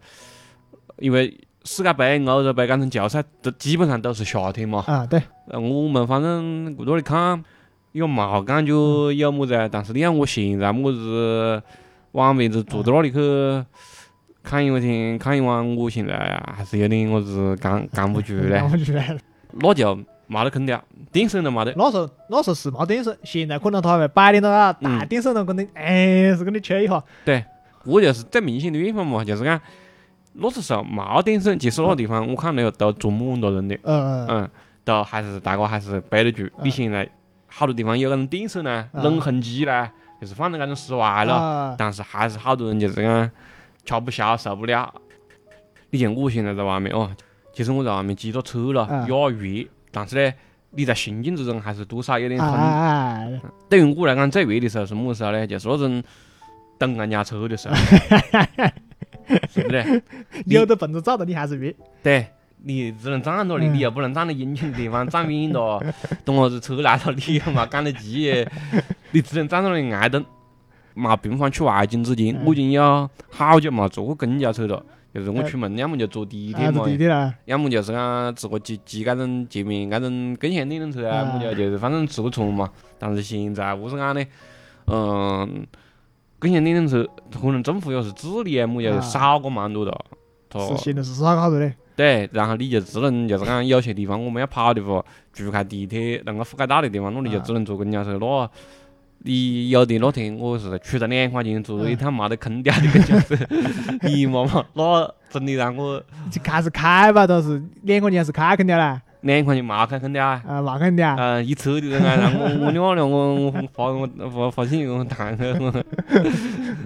因为世界杯、欧洲杯这种球赛都基本上都是夏天嘛。啊，对，呃我们反正在那里看，又没感觉有么子啊。但是你看我现在么子往边子坐到那里去看一天看一晚，我现在还是有点我子扛扛不住嘞。(laughs) 扛不住了。那就没得空调，电视都没得。那时候那时候是没电视，现在可能他会摆点那个大嗯电视上跟你，哎，是跟你吹一下。对我就是最明显的地方嘛，就是讲那时候没电视，其实那个地方我看到都坐满多人的，嗯，嗯，都还是大家还是背得住。你现在好多地方有那种点手呢，啊人痕迹呢，就是放在那种室外了，啊，但是还是好多人就是讲吃不消，受不了。你像我现在在外面哦，其实我在外面骑着车了啊，越越，但是呢，你在行进之中还是多少有点哎疼。哎哎，等于我来讲最热的时候是么时候呢？就是那种等人家车的时候，(laughs) 是不是？你有的奔着找到你还是热，对，你只能站那里，嗯你又不能站到阴晴的地方，站远了，(laughs) 等下子车来了，你又嘛赶得及，(laughs) 你只能站在那里挨等。没办法去外景之前，嗯我已经有好久没坐过公交车了。就是我嗯出门，要么就坐地铁啊，嘛要么就是讲自个骑骑搿种前面搿种共享电动车啊，啊么就就是反正坐个车嘛。但是现在我是讲呢，嗯，共享电动车可能政府要是治理啊，么就啊少个蛮多哒。它是现在是少好多的，对，然后你就只能就是讲有些地方我们要跑的话，除开地铁那个覆盖到的地方，那你就啊只能坐公交车。那你有的那天我是出了两块钱坐了一趟没得空调的公交车，(laughs) 你妈妈那真的让我就开始开吧，都是两块钱是开空调了，两块钱没开空调啊。啊，嘛空调，啊，一车的人啊，让 (laughs) 我我娘了，我我发我发发信息给 (laughs) 我谈去，我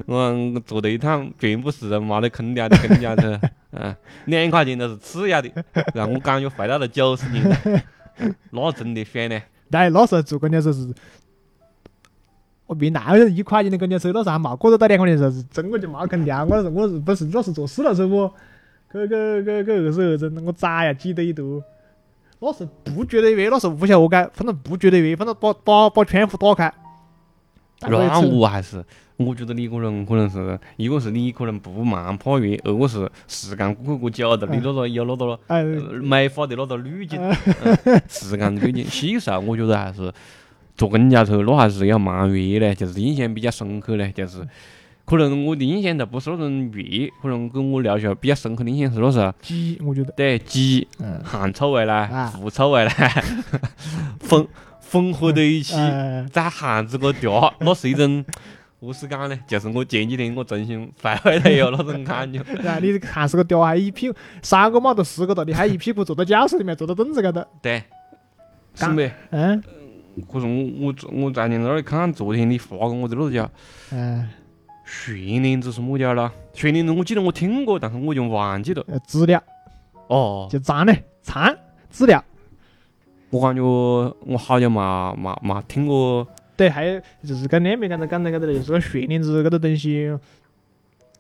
我我坐了一趟全部是人没得空调的公交车，嗯，两块钱都是次要的，让我感觉回到了九十年代，(laughs) 那真的爽嘞。对，那时候坐公交车是，我比那个一块钱的公交车，那时候还没过得到两块钱的时候，是真个就没空调。我是我是不是那是坐四轮车不？去去去去二十二针，我咋呀挤得一肚。那是不觉得热，那是不晓得何解，反正不觉得热，反正把把把窗户打开。那我还是，我觉得你可能可能是，一个是你可能不蛮怕热，二个是时间过过久了，你那个有那个美化的那个滤镜，(laughs) 嗯时间的滤镜。细时候我觉得还是坐公交车，那还是要蛮热的，就是印象比较深刻的，就是可能我的印象倒不是那种热，可能跟我留下比较深刻的印象是那时候挤，我觉得，对鸡嗯，汗臭味啦啊、狐臭味啦，混混合在一起，呃，在汗子个嗲，那是一种。(laughs) 何是讲呢？就是我前几天我重新回回来有那种感觉。然 (laughs) 后你看是个屌，还一屁股三个码头四个到，你还一屁股坐到教室里面，坐到凳子高头，对，是刚没？嗯可是我我我在你那儿看，昨天你发给我的那个叫嗯，悬帘子是么叫了？悬帘子我记得我听过，但是我已经忘记了。呃，资料哦，就脏的脏资料。我感觉我好久没没没听过。对，还有就是跟那边刚才讲的高头的，就是个悬帘子搿个东西。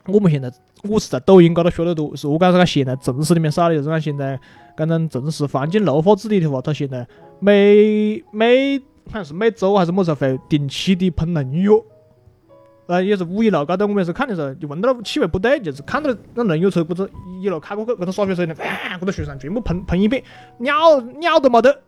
我们现在我是在抖音高头学得多，是我讲是讲现在城市里面少的，就是讲现在讲种城市环境绿化治理的话，它现在每每好像是每周还是么时候会定期的喷农药。呃，也是五一路高头，我们是看的时候就闻到那气味不对，就是看到那农药车不是一路开过去，搿种洒水车呢，啪，搿个树上全部喷喷一遍，鸟鸟都没得。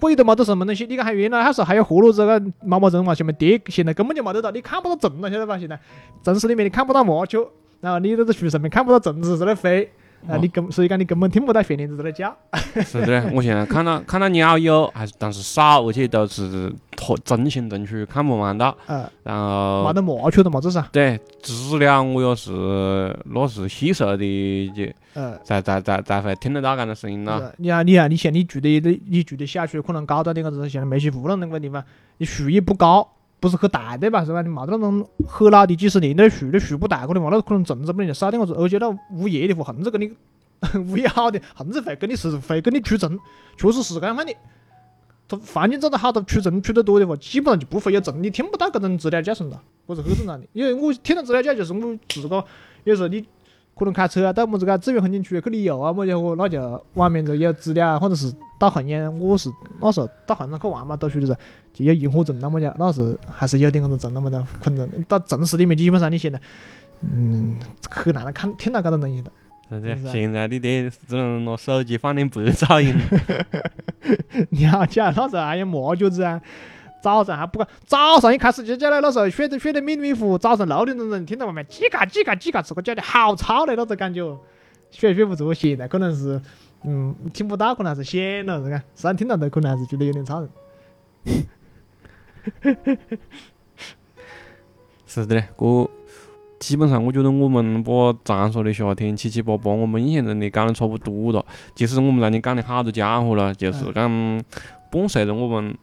鬼都没得什么东西，你看还原来那时候还有河路子个毛毛虫往前面跌，现在根本就没得哒，你看不到虫了，晓得吧？现在城市里面你看不到麻雀，然后你在这树上面看不到虫子在那飞，啊，哦你根所以讲你根本听不到悬帘子在那叫。是的，我现在看到看到鸟有，还是但是少，而且都是特正行正出，看不完到。呃，然没后得麻雀都没得噻，对知了，我也是那是细时候的就呃。才才才才会听得到搿种声音了。你看，你看，你像你住的你住的小区可能高到点个子，像梅溪湖那个地方，你树也不高，不是很大对吧？是吧？你没得那种很老的几十年的树，那树不大个的话，那可能虫子不能就少点个子，而且那物业的话，横直跟你物业好的，横直会跟你是会跟你驱虫，确实是这样的。它环境做得好，它驱虫驱得多的话，基本上就不会有虫，你听不到各种资料叫声了，这是很正常的。因为我听到资料叫就是我自个有时候你可能开车啊，到么子个资源风景区去旅游啊，么家伙，那就外面就有资料啊，或者是到后面，我是那时候到后面去玩嘛，读书的时候就有萤火虫那么讲，那是还是有点搿种虫那么的可能到城市里面，基本上你现在，嗯，很难看听到搿种东西的。是的是，啊现在你得只能拿手机放点白噪音。鸟叫那时候还有麻雀子啊，早上还不管，早上一开始就叫来那时候睡得睡得迷迷糊糊，早上六点钟钟听到外面叽嘎叽嘎叽嘎，这个叫的好吵的那种感觉，睡也睡不着。现在可能是嗯听不到，可能还是显了，这个实际上听到的可能还是觉得有点吵人。是的，哥，基本上我觉得我们把长沙的夏天七七八八，我们印象中的讲的差不多了。其实我们那天讲的好多家伙了，就是讲伴随着我们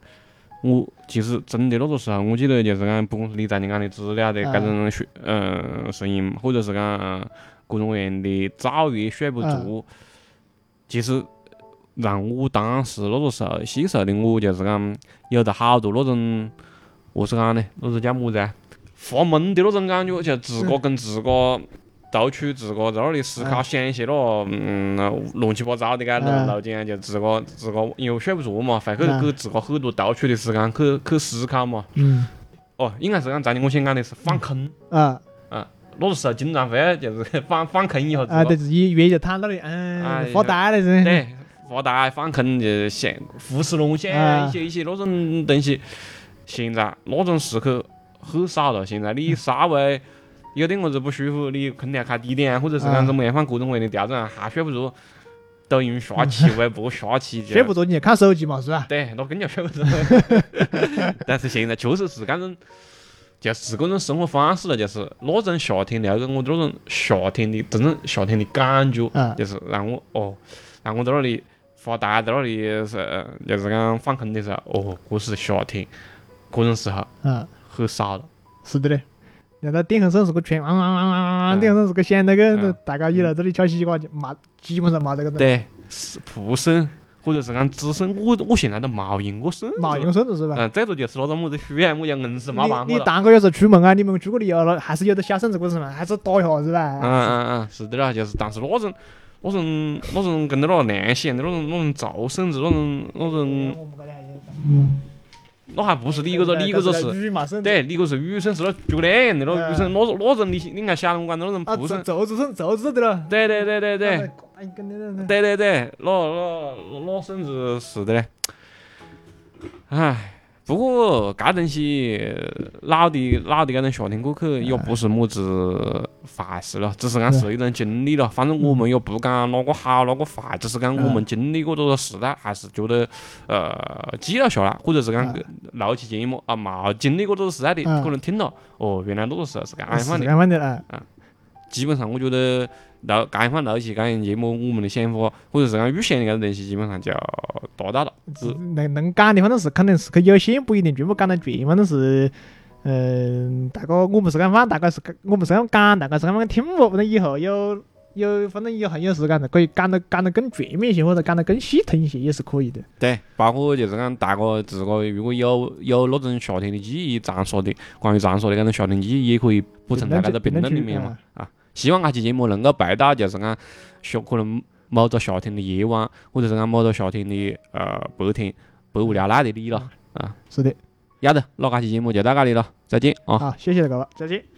我其实真的那个时候，我记得就是讲，不管是你在你讲的资料的啊搿种学，嗯，声音，或者是讲呃各种各样的遭遇选不着，其实让我当时那个时候细时候的我，就是讲有得好多那种，何是讲呢？那是叫么子啊？发懵的那种感觉，就自个跟自个。斗取自个在那里思考，嗯想一些咯，嗯，乱七八糟的个路嗯路径，就自个自个因为睡不着嘛，会去嗯给自个很多独处的时间去去思考嘛。嗯哦，应该是讲昨天，我想讲的是反坑。啊那个时候经常会就是 (laughs) 放放空一下啊，对，自己越就躺那里，哎嗯，发呆了是。对，发呆放空就想胡思乱想啊一些一些那种东西。现在那种时刻很少了，现在你稍微有点么子不舒服，你肯定要开低点，或者是讲啊怎么样，反正各种各样的调整，还选不着。抖音刷起、微博刷起，就选不着你就看手机嘛，是吧？对，那更加选不着。(laughs) 但是现在确实是搿种，就是搿种生活方式了，就是那种夏天留给我那种夏天的真正夏天的感觉，嗯就是让我哦，让我在那里发呆，在那里是就是讲放空的时候，哦，这是夏天，这种时候嗯，很少了。是的嘞。让他点横声是个圈，汪汪汪汪汪，点横声是个响那个嗯，大家一来这里敲西瓜就没，基本上没这个。对，是蒲声或者是讲吱声，我我现在都冇用过声子了。没用声子是吧？嗯，最多就是那种么子选，我就硬是没办你你法了。当个有时候出门啊，你们出个力啊了，还是有的小声子过程嘛，还是打一下是嗯吧？嗯嗯嗯，是的啦，就是，但是那种那种那种跟着那亮响的那种那种噪声子，那种那种，嗯，那还不是你一个个，你一个个是，对，你个是雨生，是那绝两样的那雨生，那种那种你你看小龙关那种啊，铺声，奏子声竹子的了。对对对对对。对对对，那那那孙子是的嘞，唉。不过，搿东西老的老的搿种夏天过去也不是么子坏事了，只是讲是一种经历了。反正我们也不讲哪个好哪个坏，只是讲我们经历过这个时代，还是觉得呃记了下来，或者是讲录起节目啊，冇经历过这个时代的，可能听了哦，原来那个时候是搿样是放的。这样，基本上我觉得录刚放录起刚样节目，我们的想法或者是讲预想的搿种东西，基本上就达到了。只能能讲的，反正是肯定是可有限，不一定全部讲得全，反正是。嗯，大哥我们是讲，反大概是我们是讲讲，大概是讲听啵，反正以后有有，反正以后有时间的可以讲得讲得更全面一些，或者讲得更系统一些，也是可以的。对，包括就是讲大家自个如果有有那种夏天的记忆，长沙的关于长沙的那种夏天记忆，也可以补充在那个评论里面嘛。啊，希望搿期节目能够陪到就是讲夏可能某个夏天的夜晚，或者是讲某个夏天的呃白天，百无聊赖的你了。啊，是的，要得，那这期节目就到这里了，再见啊。好，谢谢各位，再见。